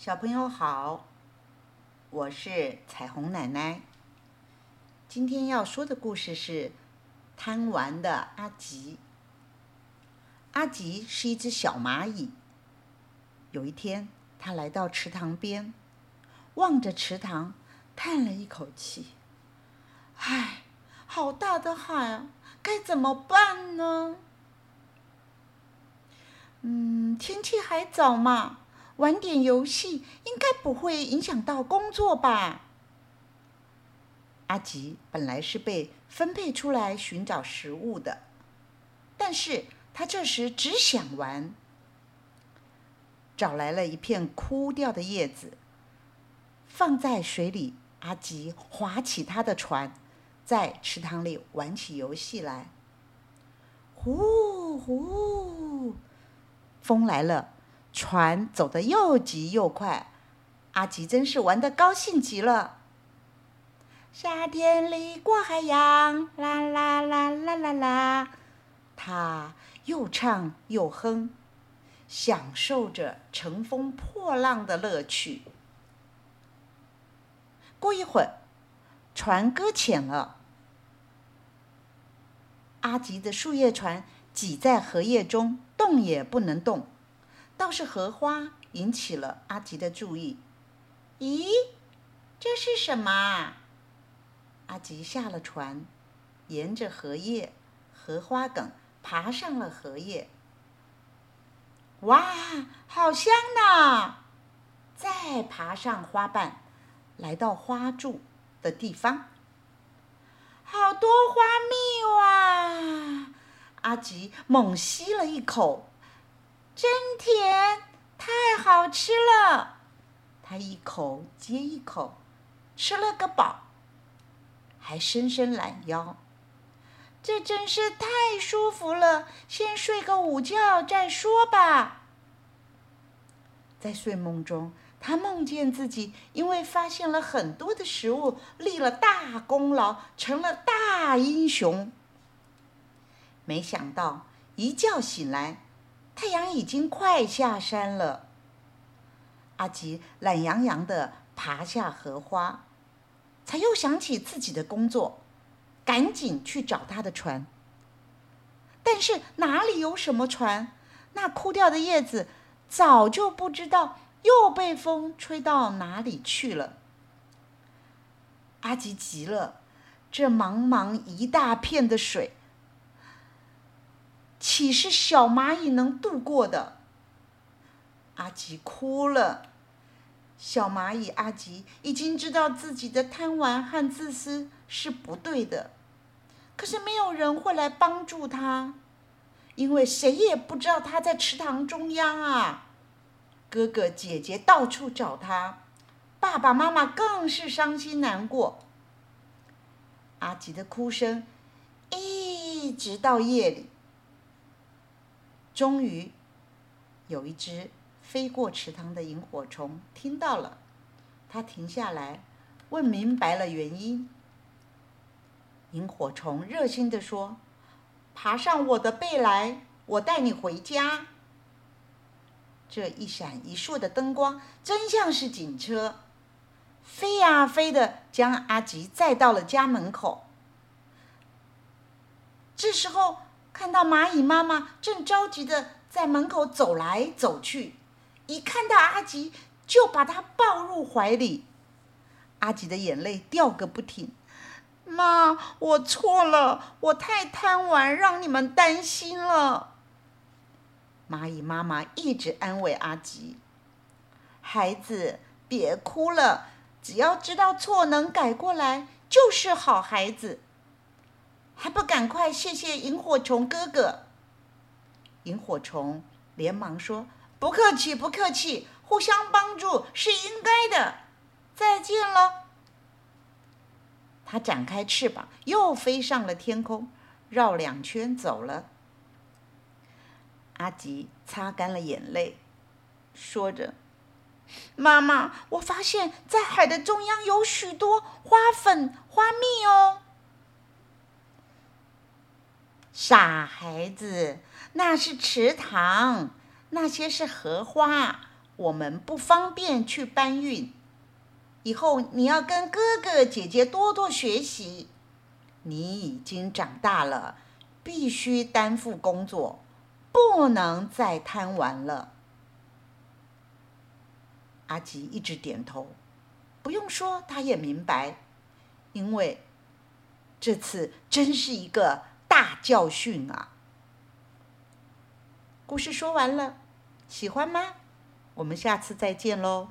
小朋友好，我是彩虹奶奶。今天要说的故事是贪玩的阿吉。阿吉是一只小蚂蚁。有一天，他来到池塘边，望着池塘，叹了一口气：“唉，好大的海啊，该怎么办呢？”嗯，天气还早嘛。玩点游戏应该不会影响到工作吧？阿吉本来是被分配出来寻找食物的，但是他这时只想玩，找来了一片枯掉的叶子，放在水里。阿吉划起他的船，在池塘里玩起游戏来。呼呼，风来了。船走得又急又快，阿吉真是玩得高兴极了。夏天里过海洋，啦啦啦啦啦啦，他又唱又哼，享受着乘风破浪的乐趣。过一会儿，船搁浅了，阿吉的树叶船挤在荷叶中，动也不能动。倒是荷花引起了阿吉的注意。咦，这是什么？阿吉下了船，沿着荷叶、荷花梗爬上了荷叶。哇，好香呐！再爬上花瓣，来到花柱的地方，好多花蜜哇！阿吉猛吸了一口。真甜，太好吃了！他一口接一口，吃了个饱，还伸伸懒腰。这真是太舒服了，先睡个午觉再说吧。在睡梦中，他梦见自己因为发现了很多的食物，立了大功劳，成了大英雄。没想到一觉醒来。太阳已经快下山了，阿吉懒洋洋地爬下荷花，才又想起自己的工作，赶紧去找他的船。但是哪里有什么船？那枯掉的叶子早就不知道又被风吹到哪里去了。阿吉急了，这茫茫一大片的水。岂是小蚂蚁能渡过的？阿吉哭了。小蚂蚁阿吉已经知道自己的贪玩和自私是不对的，可是没有人会来帮助他，因为谁也不知道他在池塘中央啊。哥哥姐姐到处找他，爸爸妈妈更是伤心难过。阿吉的哭声一直到夜里。终于，有一只飞过池塘的萤火虫听到了，它停下来，问明白了原因。萤火虫热心地说：“爬上我的背来，我带你回家。”这一闪一烁的灯光真像是警车，飞呀飞的将阿吉载到了家门口。这时候。看到蚂蚁妈妈正着急的在门口走来走去，一看到阿吉就把他抱入怀里。阿吉的眼泪掉个不停。妈，我错了，我太贪玩，让你们担心了。蚂蚁妈妈一直安慰阿吉：“孩子，别哭了，只要知道错能改过来，就是好孩子。”还不赶快谢谢萤火虫哥哥！萤火虫连忙说：“不客气，不客气，互相帮助是应该的。”再见了。它展开翅膀，又飞上了天空，绕两圈走了。阿吉擦干了眼泪，说着：“妈妈，我发现，在海的中央有许多花粉、花蜜哦。”傻孩子，那是池塘，那些是荷花。我们不方便去搬运。以后你要跟哥哥姐姐多多学习。你已经长大了，必须担负工作，不能再贪玩了。”阿吉一直点头，不用说，他也明白，因为这次真是一个大教训啊！故事说完了，喜欢吗？我们下次再见喽。